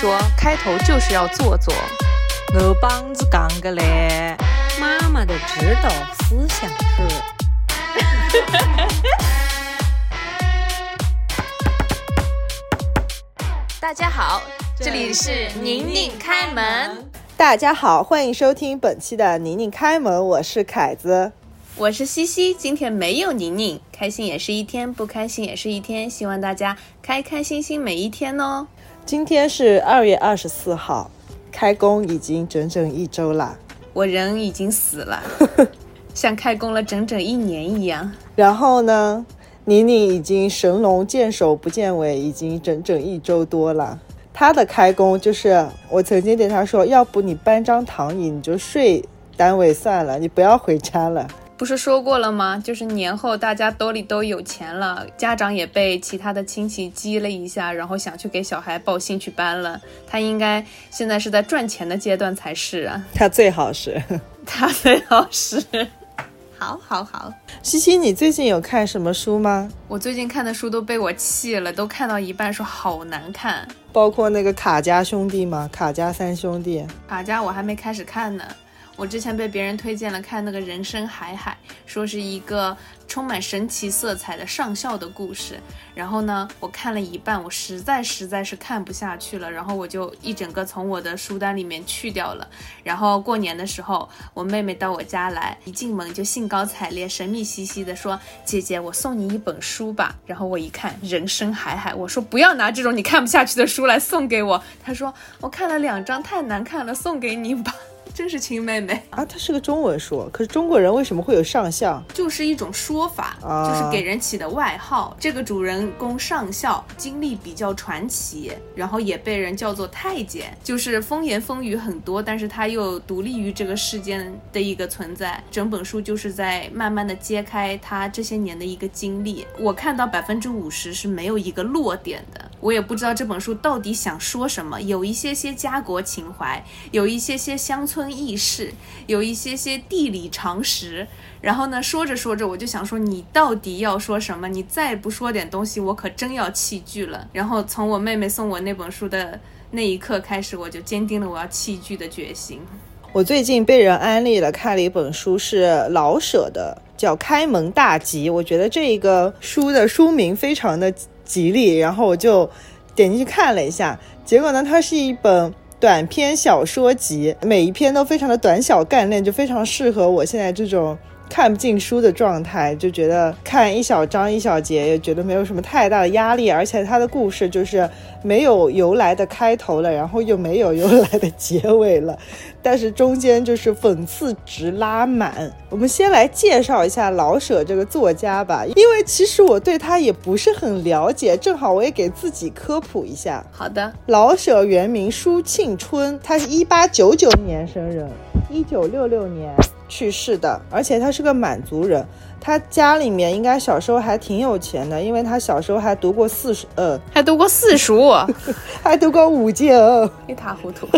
说，开头就是要做做。我帮子讲个嘞，妈妈的指导思想是。大家好，这里是宁宁开门。大家好，欢迎收听本期的宁宁开门，我是凯子。我是西西，今天没有宁宁，开心也是一天，不开心也是一天，希望大家开开心心每一天哦。今天是二月二十四号，开工已经整整一周了，我人已经死了，像开工了整整一年一样。然后呢，宁宁已经神龙见首不见尾，已经整整一周多了。她的开工就是我曾经对她说，要不你搬张躺椅，你就睡单位算了，你不要回家了。不是说过了吗？就是年后大家兜里都有钱了，家长也被其他的亲戚激了一下，然后想去给小孩报兴趣班了。他应该现在是在赚钱的阶段才是啊。他最好是，他最好是。好，好，好。西西，你最近有看什么书吗？我最近看的书都被我气了，都看到一半说好难看。包括那个卡家兄弟吗？卡家三兄弟。卡家我还没开始看呢。我之前被别人推荐了看那个人生海海，说是一个充满神奇色彩的上校的故事。然后呢，我看了一半，我实在实在是看不下去了，然后我就一整个从我的书单里面去掉了。然后过年的时候，我妹妹到我家来，一进门就兴高采烈、神秘兮兮的说：“姐姐，我送你一本书吧。”然后我一看《人生海海》，我说：“不要拿这种你看不下去的书来送给我。”她说：“我看了两章，太难看了，送给你吧。”真是亲妹妹啊！它是个中文书，可是中国人为什么会有上校？就是一种说法，就是给人起的外号。这个主人公上校经历比较传奇，然后也被人叫做太监，就是风言风语很多，但是他又独立于这个世间的一个存在。整本书就是在慢慢的揭开他这些年的一个经历。我看到百分之五十是没有一个落点的，我也不知道这本书到底想说什么。有一些些家国情怀，有一些些乡村。村轶事有一些些地理常识，然后呢，说着说着，我就想说，你到底要说什么？你再不说点东西，我可真要弃剧了。然后从我妹妹送我那本书的那一刻开始，我就坚定了我要弃剧的决心。我最近被人安利了，看了一本书，是老舍的，叫《开门大吉》。我觉得这一个书的书名非常的吉利，然后我就点进去看了一下，结果呢，它是一本。短篇小说集，每一篇都非常的短小干练，就非常适合我现在这种看不进书的状态，就觉得看一小章一小节也觉得没有什么太大的压力，而且它的故事就是没有由来的开头了，然后又没有由来的结尾了。但是中间就是讽刺值拉满。我们先来介绍一下老舍这个作家吧，因为其实我对他也不是很了解，正好我也给自己科普一下。好的，老舍原名舒庆春，他是一八九九年生人，一九六六年去世的，而且他是个满族人。他家里面应该小时候还挺有钱的，因为他小时候还读过四书，呃，还读过四书，还读过五经，一塌糊涂。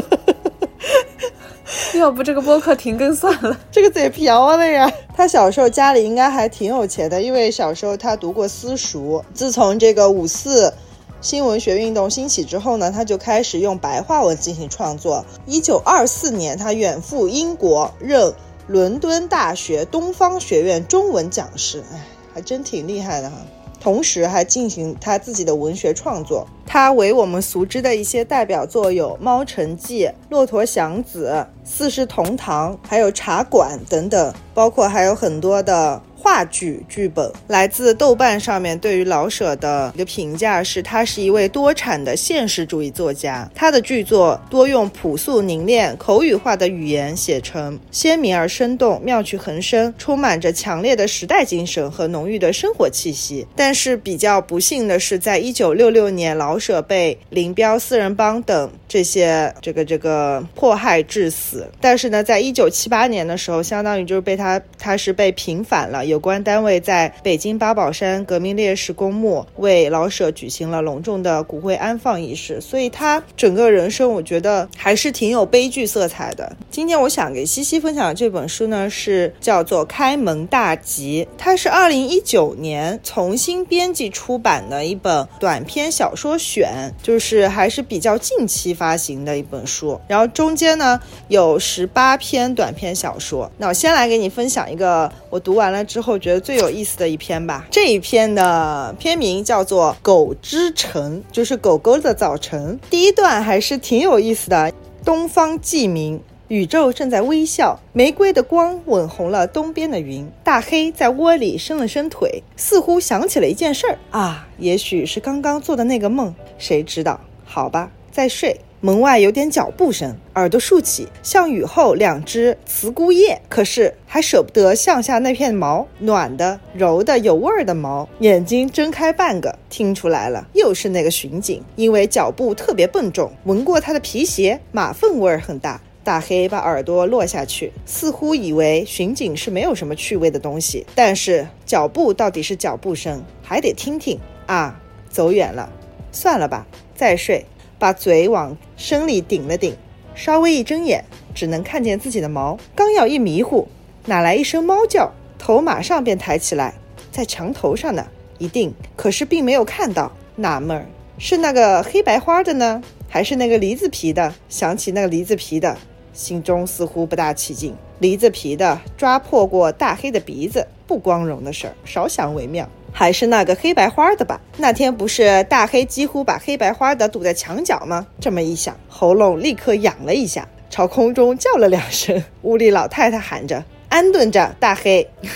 要不这个播客停更算了，这个嘴瓢的呀。他小时候家里应该还挺有钱的，因为小时候他读过私塾。自从这个五四新文学运动兴起之后呢，他就开始用白话文进行创作。一九二四年，他远赴英国，任伦敦大学东方学院中文讲师。哎，还真挺厉害的哈。同时还进行他自己的文学创作。他为我们熟知的一些代表作有《猫城记》《骆驼祥子》《四世同堂》，还有《茶馆》等等，包括还有很多的。话剧剧本来自豆瓣上面对于老舍的一个评价是，他是一位多产的现实主义作家。他的剧作多用朴素凝练、口语化的语言写成，鲜明而生动，妙趣横生，充满着强烈的时代精神和浓郁的生活气息。但是比较不幸的是，在一九六六年，老舍被林彪四人帮等这些这个这个迫害致死。但是呢，在一九七八年的时候，相当于就是被他他是被平反了。有关单位在北京八宝山革命烈士公墓为老舍举行了隆重的骨灰安放仪式，所以他整个人生我觉得还是挺有悲剧色彩的。今天我想给西西分享的这本书呢，是叫做《开门大吉》，它是二零一九年重新编辑出版的一本短篇小说选，就是还是比较近期发行的一本书。然后中间呢有十八篇短篇小说。那我先来给你分享一个我读完了之后觉得最有意思的一篇吧。这一篇的片名叫做《狗之晨》，就是狗狗的早晨。第一段还是挺有意思的。东方既明，宇宙正在微笑，玫瑰的光吻红了东边的云。大黑在窝里伸了伸腿，似乎想起了一件事儿啊，也许是刚刚做的那个梦，谁知道？好吧，再睡。门外有点脚步声，耳朵竖起，像雨后两只雌孤叶。可是还舍不得向下那片毛，暖的、柔的、有味儿的毛。眼睛睁开半个，听出来了，又是那个巡警。因为脚步特别笨重，闻过他的皮鞋，马粪味儿很大。大黑把耳朵落下去，似乎以为巡警是没有什么趣味的东西。但是脚步到底是脚步声，还得听听啊。走远了，算了吧，再睡。把嘴往身里顶了顶，稍微一睁眼，只能看见自己的毛。刚要一迷糊，哪来一声猫叫，头马上便抬起来，在墙头上呢，一定。可是并没有看到，纳闷儿是那个黑白花的呢，还是那个梨子皮的？想起那个梨子皮的，心中似乎不大起劲。梨子皮的抓破过大黑的鼻子，不光荣的事儿，少想为妙。还是那个黑白花的吧？那天不是大黑几乎把黑白花的堵在墙角吗？这么一想，喉咙立刻痒了一下，朝空中叫了两声。屋里老太太喊着：“安顿着，大黑。”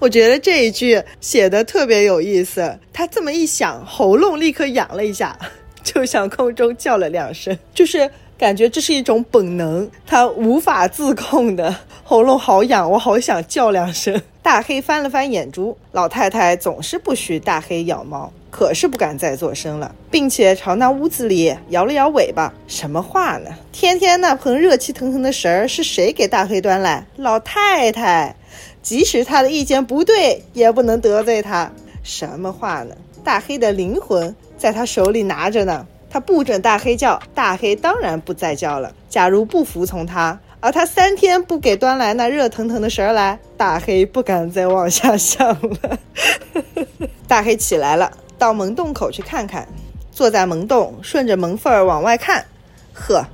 我觉得这一句写的特别有意思。他这么一想，喉咙立刻痒了一下，就向空中叫了两声，就是感觉这是一种本能，他无法自控的喉咙好痒，我好想叫两声。大黑翻了翻眼珠，老太太总是不许大黑咬猫，可是不敢再作声了，并且朝那屋子里摇了摇尾巴。什么话呢？天天那盆热气腾腾的食儿是谁给大黑端来？老太太，即使她的意见不对，也不能得罪她。什么话呢？大黑的灵魂在他手里拿着呢，他不准大黑叫，大黑当然不再叫了。假如不服从他。而他三天不给端来那热腾腾的食儿来，大黑不敢再往下想了。大黑起来了，到门洞口去看看，坐在门洞，顺着门缝儿往外看。呵，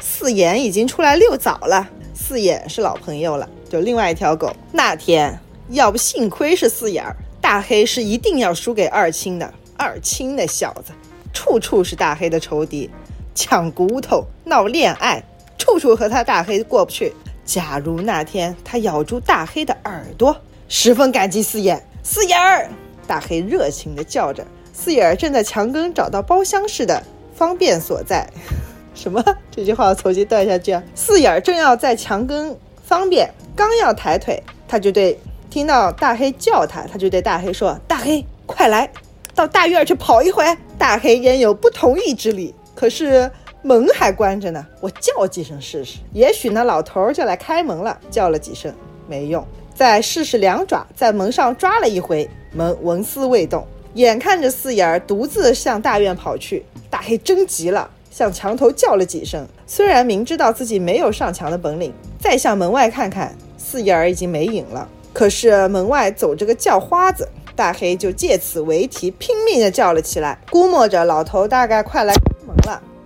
四眼已经出来遛早了。四眼是老朋友了，就另外一条狗。那天要不幸亏是四眼儿，大黑是一定要输给二青的。二青那小子，处处是大黑的仇敌，抢骨头，闹恋爱。处处和他大黑过不去。假如那天他咬住大黑的耳朵，十分感激四眼。四眼儿，大黑热情地叫着。四眼儿正在墙根找到包厢似的方便所在。什么？这句话我重新断下去啊！四眼儿正要在墙根方便，刚要抬腿，他就对听到大黑叫他，他就对大黑说：“大黑，快来到大院去跑一回。”大黑焉有不同意之理？可是。门还关着呢，我叫几声试试，也许那老头就来开门了。叫了几声没用，再试试两爪，在门上抓了一回，门纹丝未动。眼看着四眼儿独自向大院跑去，大黑真急了，向墙头叫了几声。虽然明知道自己没有上墙的本领，再向门外看看，四眼儿已经没影了。可是门外走着个叫花子，大黑就借此为题，拼命地叫了起来，估摸着老头大概快来。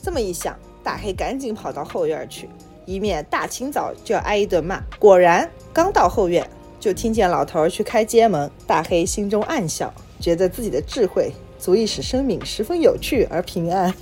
这么一想，大黑赶紧跑到后院去，以免大清早就要挨一顿骂。果然，刚到后院，就听见老头去开街门。大黑心中暗笑，觉得自己的智慧足以使生命十分有趣而平安。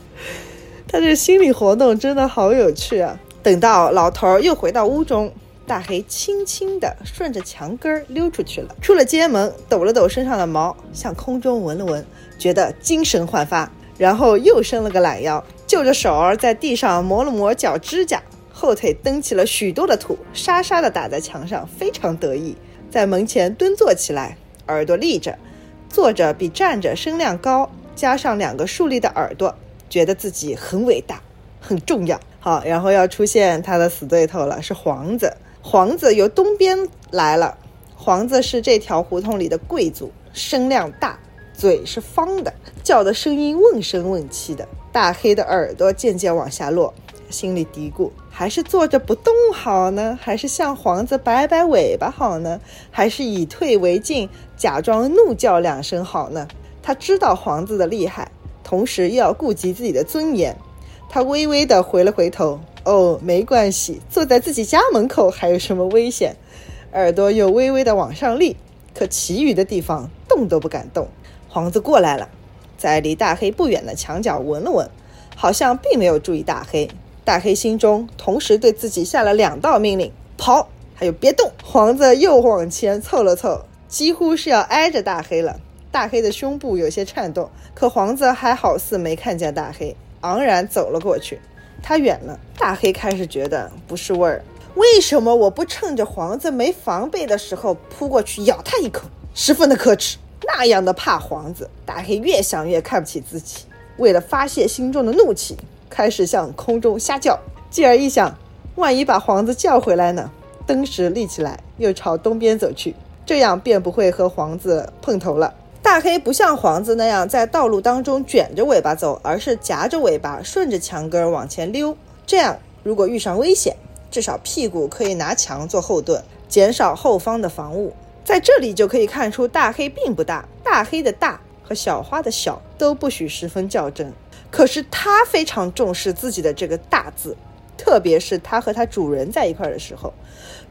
他这心理活动真的好有趣啊！等到老头又回到屋中，大黑轻轻地顺着墙根溜出去了。出了街门，抖了抖身上的毛，向空中闻了闻，觉得精神焕发，然后又伸了个懒腰。就着手儿在地上磨了磨脚指甲，后腿蹬起了许多的土，沙沙地打在墙上，非常得意。在门前蹲坐起来，耳朵立着，坐着比站着声量高，加上两个竖立的耳朵，觉得自己很伟大，很重要。好，然后要出现他的死对头了，是黄子。黄子由东边来了，黄子是这条胡同里的贵族，声量大，嘴是方的，叫的声音瓮声瓮气的。大黑的耳朵渐渐往下落，心里嘀咕：还是坐着不动好呢，还是向黄子摆摆尾巴好呢，还是以退为进，假装怒叫两声好呢？他知道黄子的厉害，同时又要顾及自己的尊严。他微微地回了回头，哦，没关系，坐在自己家门口还有什么危险？耳朵又微微地往上立，可其余的地方动都不敢动。黄子过来了。在离大黑不远的墙角闻了闻，好像并没有注意大黑。大黑心中同时对自己下了两道命令：跑，还有别动。黄子又往前凑了凑，几乎是要挨着大黑了。大黑的胸部有些颤动，可黄子还好似没看见大黑，昂然走了过去。他远了，大黑开始觉得不是味儿。为什么我不趁着黄子没防备的时候扑过去咬他一口？十分的可耻。那样的怕黄子，大黑越想越看不起自己。为了发泄心中的怒气，开始向空中瞎叫。继而一想，万一把黄子叫回来呢？登时立起来，又朝东边走去，这样便不会和黄子碰头了。大黑不像黄子那样在道路当中卷着尾巴走，而是夹着尾巴顺着墙根往前溜。这样，如果遇上危险，至少屁股可以拿墙做后盾，减少后方的防务。在这里就可以看出，大黑并不大，大黑的大和小花的小都不许十分较真。可是他非常重视自己的这个大字，特别是他和他主人在一块的时候，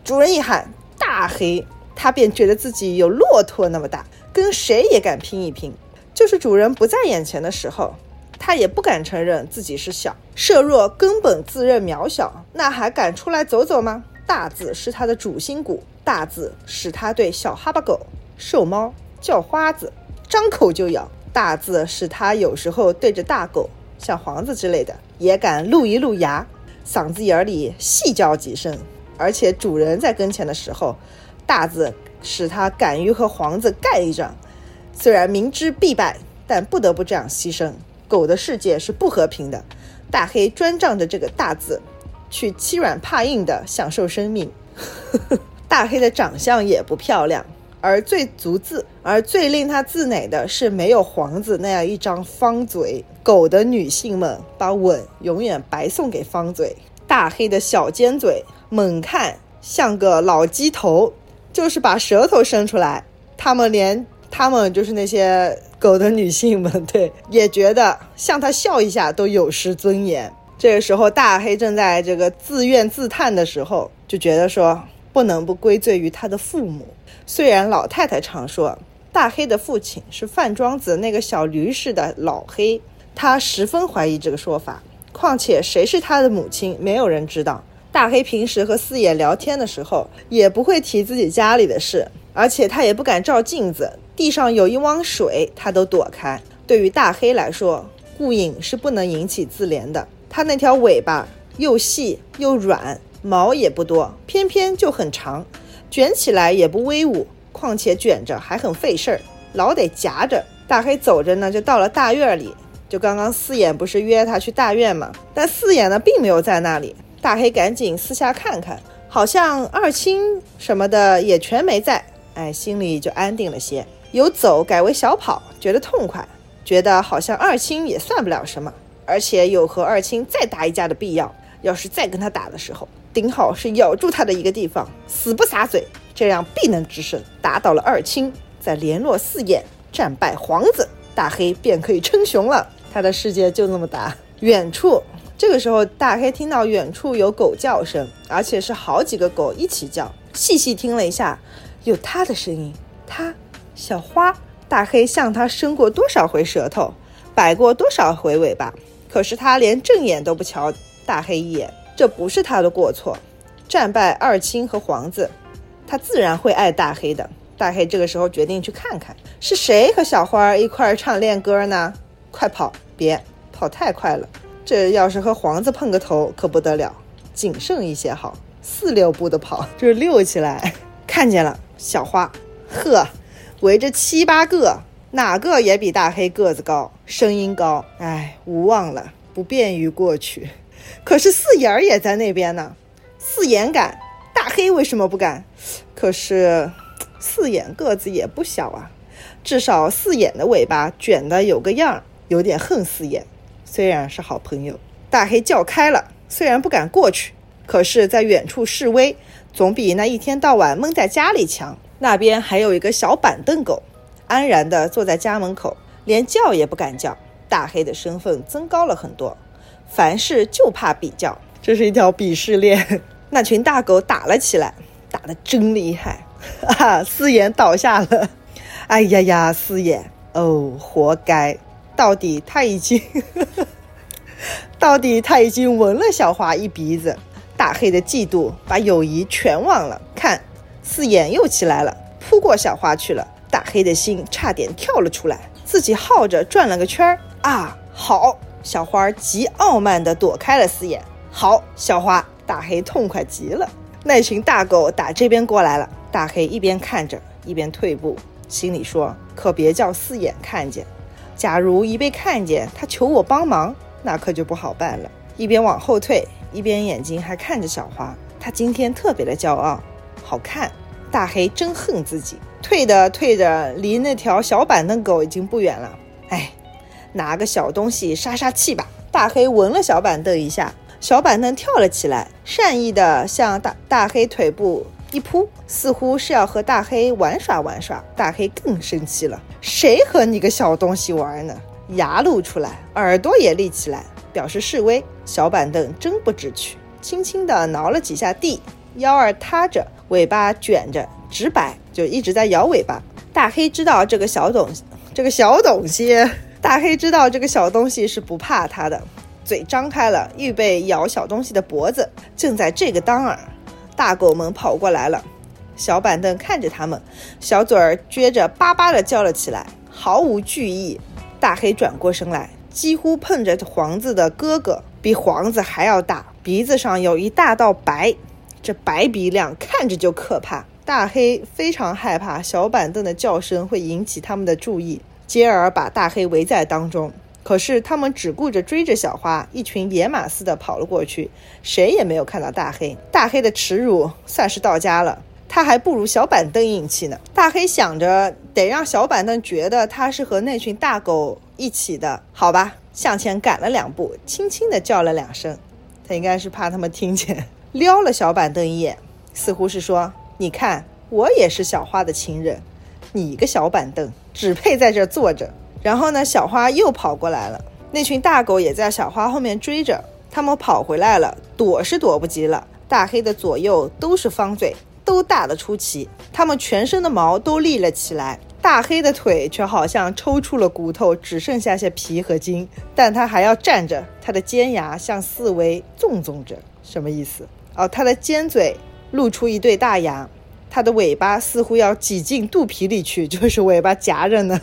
主人一喊大黑，他便觉得自己有骆驼那么大，跟谁也敢拼一拼。就是主人不在眼前的时候，他也不敢承认自己是小。设若根本自认渺小，那还敢出来走走吗？大字是他的主心骨。大字使他对小哈巴狗、瘦猫、叫花子张口就咬；大字使他有时候对着大狗，像黄子之类的，也敢露一露牙，嗓子眼里细叫几声。而且主人在跟前的时候，大字使他敢于和黄子干一仗。虽然明知必败，但不得不这样牺牲。狗的世界是不和平的，大黑专仗着这个大字，去欺软怕硬的享受生命。呵呵。大黑的长相也不漂亮，而最足自，而最令他自馁的是没有黄子那样一张方嘴。狗的女性们把吻永远白送给方嘴。大黑的小尖嘴，猛看像个老鸡头，就是把舌头伸出来。他们连他们就是那些狗的女性们，对，也觉得向他笑一下都有失尊严。这个时候，大黑正在这个自怨自叹的时候，就觉得说。不能不归罪于他的父母。虽然老太太常说大黑的父亲是范庄子那个小驴似的老黑，他十分怀疑这个说法。况且谁是他的母亲，没有人知道。大黑平时和四眼聊天的时候，也不会提自己家里的事，而且他也不敢照镜子，地上有一汪水，他都躲开。对于大黑来说，顾影是不能引起自怜的。它那条尾巴又细又软。毛也不多，偏偏就很长，卷起来也不威武，况且卷着还很费事儿，老得夹着。大黑走着呢，就到了大院里。就刚刚四眼不是约他去大院吗？但四眼呢并没有在那里。大黑赶紧四下看看，好像二青什么的也全没在。哎，心里就安定了些，由走改为小跑，觉得痛快，觉得好像二青也算不了什么，而且有和二青再打一架的必要。要是再跟他打的时候，顶好是咬住他的一个地方，死不撒嘴，这样必能制胜。打倒了二青，再联络四眼，战败黄子，大黑便可以称雄了。他的世界就那么大。远处，这个时候大黑听到远处有狗叫声，而且是好几个狗一起叫。细细听了一下，有他的声音。他，小花。大黑向他伸过多少回舌头，摆过多少回尾巴，可是他连正眼都不瞧大黑一眼。这不是他的过错，战败二青和皇子，他自然会爱大黑的。大黑这个时候决定去看看是谁和小花一块唱恋歌呢？快跑，别跑太快了，这要是和皇子碰个头可不得了，谨慎一些好，四六步的跑，就是溜起来。看见了小花，呵，围着七八个，哪个也比大黑个子高，声音高，哎，无望了，不便于过去。可是四眼儿也在那边呢，四眼敢，大黑为什么不敢？可是四眼个子也不小啊，至少四眼的尾巴卷的有个样儿，有点恨四眼。虽然是好朋友，大黑叫开了，虽然不敢过去，可是在远处示威，总比那一天到晚闷在家里强。那边还有一个小板凳狗，安然地坐在家门口，连叫也不敢叫。大黑的身份增高了很多，凡事就怕比较，这是一条鄙视链。那群大狗打了起来，打得真厉害啊！四眼倒下了，哎呀呀，四眼哦，活该！到底他已经，到底他已经闻了小花一鼻子。大黑的嫉妒把友谊全忘了，看四眼又起来了，扑过小花去了。大黑的心差点跳了出来，自己耗着转了个圈儿啊！好，小花极傲慢地躲开了四眼。好，小花。大黑痛快极了，那群大狗打这边过来了。大黑一边看着，一边退步，心里说：“可别叫四眼看见，假如一被看见，他求我帮忙，那可就不好办了。”一边往后退，一边眼睛还看着小花。他今天特别的骄傲，好看。大黑真恨自己，退着退着，离那条小板凳狗已经不远了。哎，拿个小东西杀杀气吧。大黑闻了小板凳一下。小板凳跳了起来，善意的向大大黑腿部一扑，似乎是要和大黑玩耍玩耍。大黑更生气了：“谁和你个小东西玩呢？”牙露出来，耳朵也立起来，表示示威。小板凳真不知趣，轻轻地挠了几下地，腰儿塌着，尾巴卷着直摆，就一直在摇尾巴。大黑知道这个小东西，这个小东西，大黑知道这个小东西是不怕它的。嘴张开了，预备咬小东西的脖子。正在这个当儿，大狗们跑过来了。小板凳看着他们，小嘴儿撅着，巴巴地叫了起来，毫无惧意。大黑转过身来，几乎碰着黄子的哥哥，比黄子还要大，鼻子上有一大道白，这白鼻梁看着就可怕。大黑非常害怕小板凳的叫声会引起他们的注意，接而把大黑围在当中。可是他们只顾着追着小花，一群野马似的跑了过去，谁也没有看到大黑。大黑的耻辱算是到家了，他还不如小板凳硬气呢。大黑想着得让小板凳觉得他是和那群大狗一起的，好吧，向前赶了两步，轻轻地叫了两声。他应该是怕他们听见，撩了小板凳一眼，似乎是说：“你看，我也是小花的情人，你个小板凳只配在这坐着。”然后呢，小花又跑过来了，那群大狗也在小花后面追着。他们跑回来了，躲是躲不及了。大黑的左右都是方嘴，都大得出奇。它们全身的毛都立了起来，大黑的腿却好像抽出了骨头，只剩下些皮和筋。但它还要站着，它的尖牙向四围纵纵着，什么意思？哦，它的尖嘴露出一对大牙，它的尾巴似乎要挤进肚皮里去，就是尾巴夹着呢。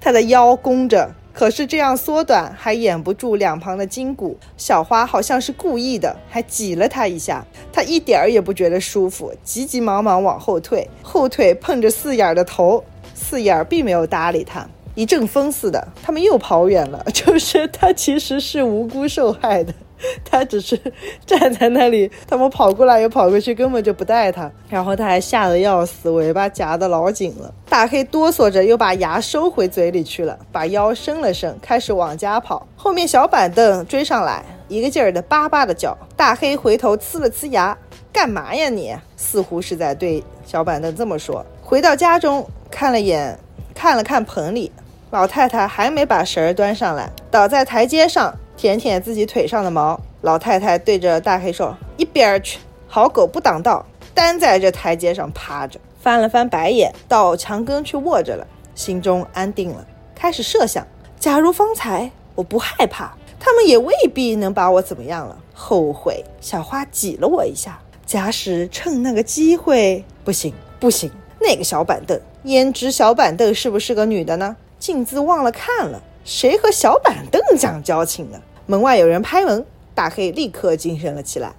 它的腰弓着，可是这样缩短还掩不住两旁的筋骨。小花好像是故意的，还挤了它一下，它一点儿也不觉得舒服，急急忙忙往后退，后腿碰着四眼的头，四眼并没有搭理它。一阵风似的，他们又跑远了。就是它其实是无辜受害的。他只是站在那里，他们跑过来又跑过去，根本就不带他。然后他还吓得要死，尾巴夹得老紧了。大黑哆嗦着又把牙收回嘴里去了，把腰伸了伸，开始往家跑。后面小板凳追上来，一个劲儿的叭叭的叫。大黑回头呲了呲牙：“干嘛呀你？”似乎是在对小板凳这么说。回到家中，看了眼，看了看盆里，老太太还没把食儿端上来，倒在台阶上。舔舔自己腿上的毛，老太太对着大黑说：“一边儿去，好狗不挡道，单在这台阶上趴着。”翻了翻白眼，到墙根去卧着了，心中安定了，开始设想：假如方才我不害怕，他们也未必能把我怎么样了。后悔小花挤了我一下，假使趁那个机会，不行不行，那个小板凳，焉知小板凳是不是个女的呢？镜子忘了看了，谁和小板凳讲交情呢？门外有人拍门，大黑立刻精神了起来，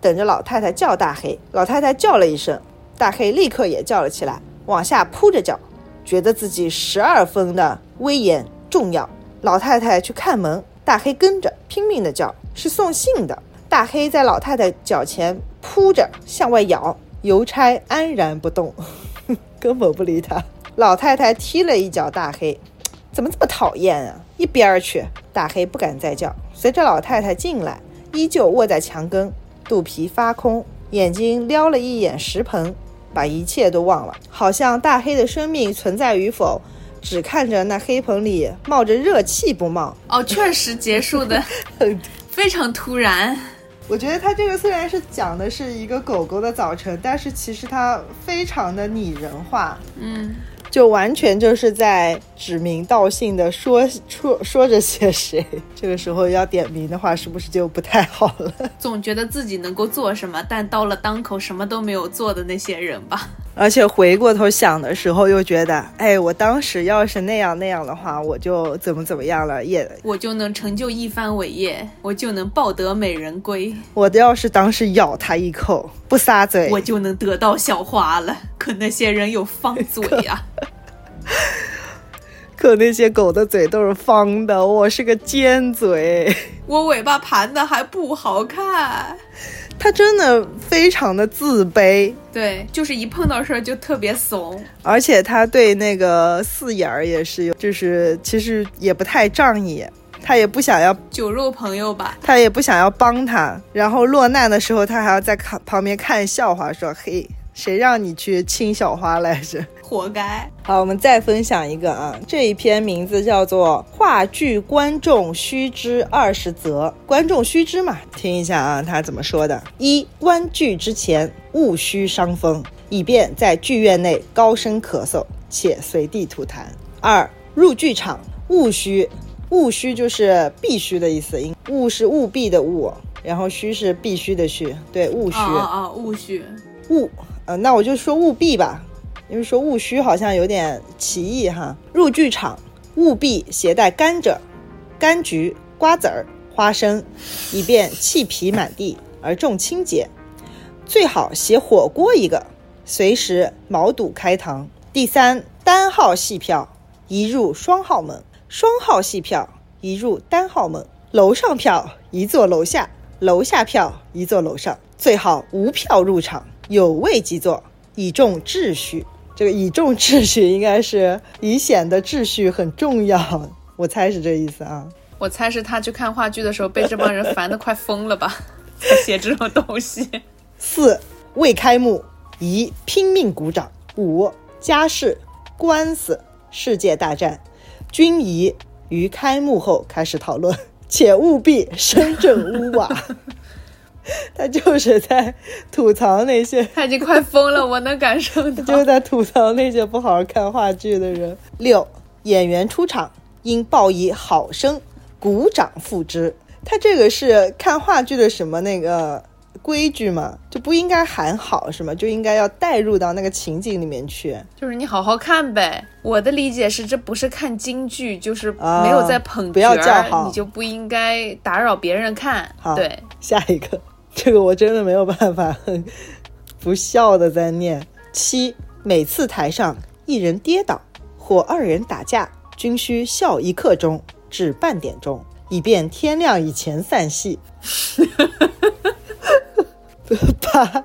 等着老太太叫大黑。老太太叫了一声，大黑立刻也叫了起来，往下扑着叫，觉得自己十二分的威严重要。老太太去看门，大黑跟着拼命的叫，是送信的。大黑在老太太脚前扑着向外咬，邮差安然不动。根本不理他。老太太踢了一脚大黑，怎么这么讨厌啊！一边儿去！大黑不敢再叫，随着老太太进来，依旧卧在墙根，肚皮发空，眼睛撩了一眼石盆，把一切都忘了，好像大黑的生命存在与否，只看着那黑盆里冒着热气不冒。哦，确实结束的 非常突然。我觉得他这个虽然是讲的是一个狗狗的早晨，但是其实它非常的拟人化。嗯。就完全就是在指名道姓的说 说说着些谁，这个时候要点名的话，是不是就不太好了？总觉得自己能够做什么，但到了当口什么都没有做的那些人吧。而且回过头想的时候，又觉得，哎，我当时要是那样那样的话，我就怎么怎么样了，也我就能成就一番伟业，我就能抱得美人归。我要是当时咬他一口，不撒嘴，我就能得到小花了。可那些人有方嘴呀，可那些狗的嘴都是方的，我是个尖嘴，我尾巴盘的还不好看。他真的非常的自卑，对，就是一碰到事儿就特别怂，而且他对那个四眼儿也是有，就是其实也不太仗义，他也不想要酒肉朋友吧，他也不想要帮他，然后落难的时候他还要在看旁边看笑话，说嘿。谁让你去亲小花来着？活该！好，我们再分享一个啊，这一篇名字叫做《话剧观众须知二十则》，观众须知嘛，听一下啊，他怎么说的：一观剧之前勿需伤风，以便在剧院内高声咳嗽且随地吐痰；二入剧场勿需，勿需就是必须的意思，勿是务必的务，然后须是必须的须，对，勿需啊啊，勿需勿。呃，那我就说务必吧，因为说务虚好像有点歧义哈。入剧场务必携带甘蔗、柑橘、瓜子儿、花生，以便气皮满地而重清洁。最好携火锅一个，随时毛肚开膛。第三，单号戏票移入双号门，双号戏票移入单号门。楼上票移坐楼下，楼下票移坐楼上。最好无票入场。有位即坐，以重秩序。这个以重秩序应该是以显得秩序很重要，我猜是这意思啊。我猜是他去看话剧的时候被这帮人烦得快疯了吧，才写这种东西。四未开幕，宜拼命鼓掌。五家事、官司、世界大战，均宜于开幕后开始讨论，且务必身正屋瓦。他就是在吐槽那些，他已经快疯了，我能感受到，就是在吐槽那些不好好看话剧的人。六，演员出场应报以好声，鼓掌付之。他这个是看话剧的什么那个规矩吗？就不应该喊好是吗？就应该要带入到那个情景里面去。就是你好好看呗。我的理解是，这不是看京剧，就是没有在捧角儿，你就不应该打扰别人看。好，对，下一个。这个我真的没有办法不笑的在念。七，每次台上一人跌倒或二人打架，均需笑一刻钟至半点钟，以便天亮以前散戏。八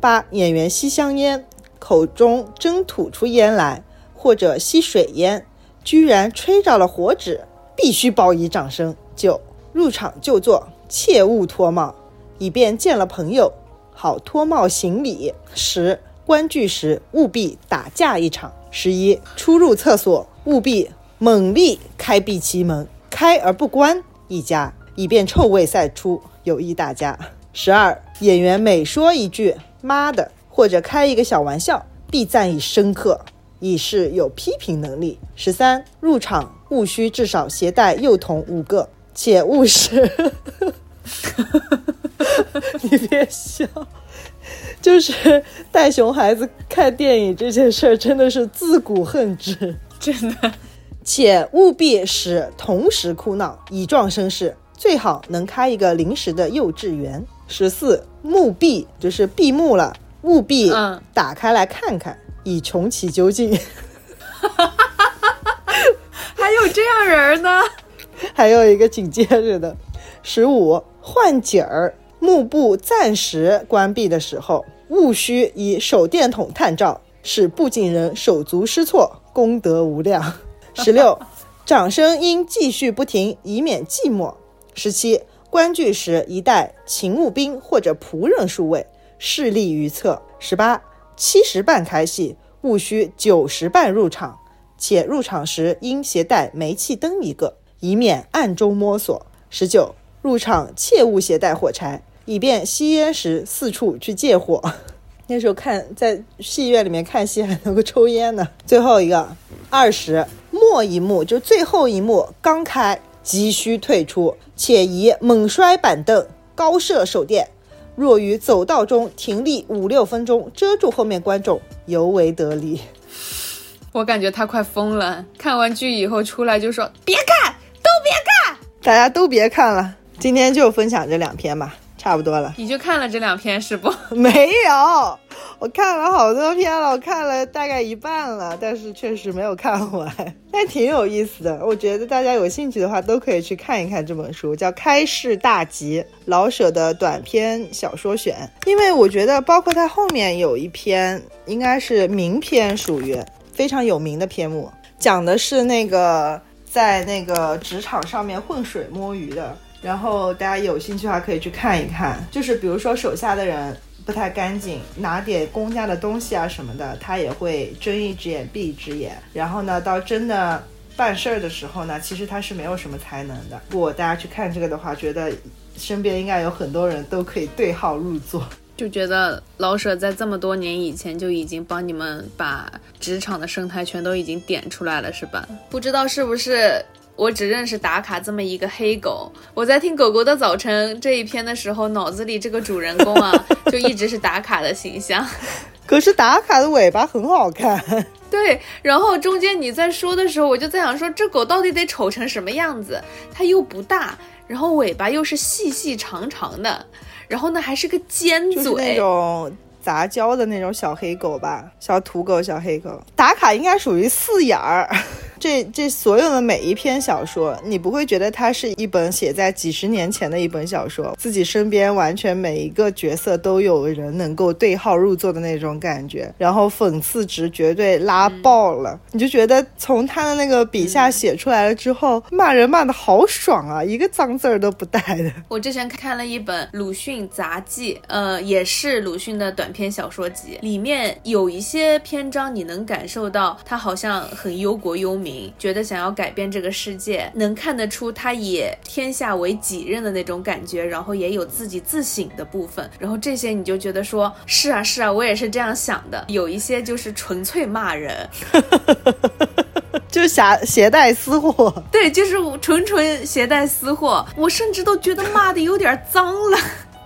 八，演员吸香烟，口中真吐出烟来，或者吸水烟，居然吹着了火纸，必须报以掌声。九，入场就坐，切勿脱帽。以便见了朋友，好脱帽行礼。十观剧时务必打架一场。十一出入厕所务必猛力开闭其门，开而不关一家，以便臭味散出，有益大家。十二演员每说一句“妈的”或者开一个小玩笑，必赞以深刻，以示有批评能力。十三入场务需至少携带幼童五个，且勿使。你别笑，就是带熊孩子看电影这件事儿，真的是自古恨之，真的。且务必使同时哭闹，以壮声势，最好能开一个临时的幼稚园。十四，幕闭就是闭幕了，务必打开来看看，以穷其究竟。还有这样人呢？还有一个紧接着的，十五，换景儿。幕布暂时关闭的时候，务须以手电筒探照，使布景人手足失措，功德无量。十六，掌声应继续不停，以免寂寞。十七，观剧时宜带勤务兵或者仆人数位，势利于侧。十八，七时半开戏，务须九时半入场，且入场时应携带煤气灯一个，以免暗中摸索。十九，入场切勿携带火柴，以便吸烟时四处去借火。那时候看在戏院里面看戏还能够抽烟呢。最后一个二十末一幕，就最后一幕刚开，急需退出，且宜猛摔板凳，高射手电。若于走道中停立五六分钟，遮住后面观众，尤为得力。我感觉他快疯了，看完剧以后出来就说别看，都别看，大家都别看了。今天就分享这两篇吧。差不多了，你就看了这两篇是不？没有，我看了好多篇了，我看了大概一半了，但是确实没有看完，但挺有意思的。我觉得大家有兴趣的话，都可以去看一看这本书，叫《开市大吉》，老舍的短篇小说选。因为我觉得，包括他后面有一篇，应该是名篇，属于非常有名的篇目，讲的是那个在那个职场上面浑水摸鱼的。然后大家有兴趣的话可以去看一看，就是比如说手下的人不太干净，拿点公家的东西啊什么的，他也会睁一只眼闭一只眼。然后呢，到真的办事儿的时候呢，其实他是没有什么才能的。如果大家去看这个的话，觉得身边应该有很多人都可以对号入座。就觉得老舍在这么多年以前就已经帮你们把职场的生态全都已经点出来了，是吧？不知道是不是？我只认识打卡这么一个黑狗。我在听《狗狗的早晨》这一篇的时候，脑子里这个主人公啊，就一直是打卡的形象。可是打卡的尾巴很好看。对，然后中间你在说的时候，我就在想说，这狗到底得丑成什么样子？它又不大，然后尾巴又是细细长长的，然后呢还是个尖嘴，那种杂交的那种小黑狗吧，小土狗、小黑狗。打卡应该属于四眼儿。这这所有的每一篇小说，你不会觉得它是一本写在几十年前的一本小说，自己身边完全每一个角色都有人能够对号入座的那种感觉，然后讽刺值绝对拉爆了，你就觉得从他的那个笔下写出来了之后，骂人骂的好爽啊，一个脏字儿都不带的。我之前看了一本鲁迅杂记，呃，也是鲁迅的短篇小说集，里面有一些篇章，你能感受到他好像很忧国忧民。觉得想要改变这个世界，能看得出他以天下为己任的那种感觉，然后也有自己自省的部分，然后这些你就觉得说，是啊是啊，我也是这样想的。有一些就是纯粹骂人，就携携带私货，对，就是纯纯携带私货，我甚至都觉得骂的有点脏了。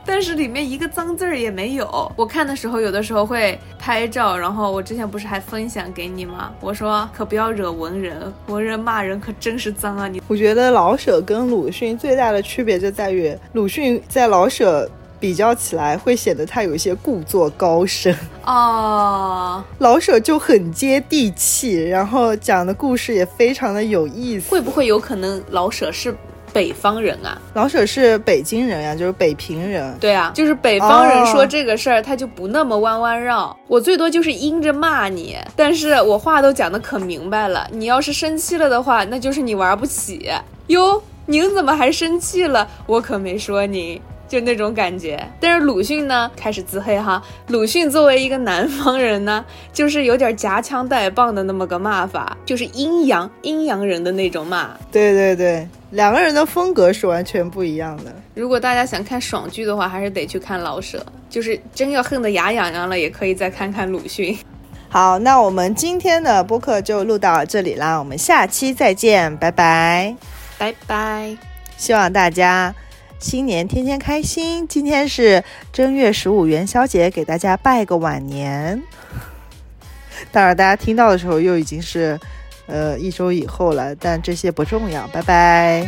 但是里面一个脏字儿也没有。我看的时候，有的时候会拍照，然后我之前不是还分享给你吗？我说可不要惹文人，文人骂人可真是脏啊！你我觉得老舍跟鲁迅最大的区别就在于，鲁迅在老舍比较起来会显得他有一些故作高深 哦，老舍就很接地气，然后讲的故事也非常的有意思。会不会有可能老舍是？北方人啊，老舍是北京人呀，就是北平人。对啊，就是北方人说这个事儿，他就不那么弯弯绕。我最多就是阴着骂你，但是我话都讲得可明白了。你要是生气了的话，那就是你玩不起哟。您怎么还生气了？我可没说您。就那种感觉，但是鲁迅呢开始自黑哈。鲁迅作为一个南方人呢，就是有点夹枪带棒的那么个骂法，就是阴阳阴阳人的那种骂。对对对，两个人的风格是完全不一样的。如果大家想看爽剧的话，还是得去看老舍。就是真要恨得牙痒痒了，也可以再看看鲁迅。好，那我们今天的播客就录到这里啦，我们下期再见，拜拜，拜拜。希望大家。新年天天开心！今天是正月十五元宵节，给大家拜个晚年。当然，大家听到的时候又已经是，呃，一周以后了，但这些不重要。拜拜。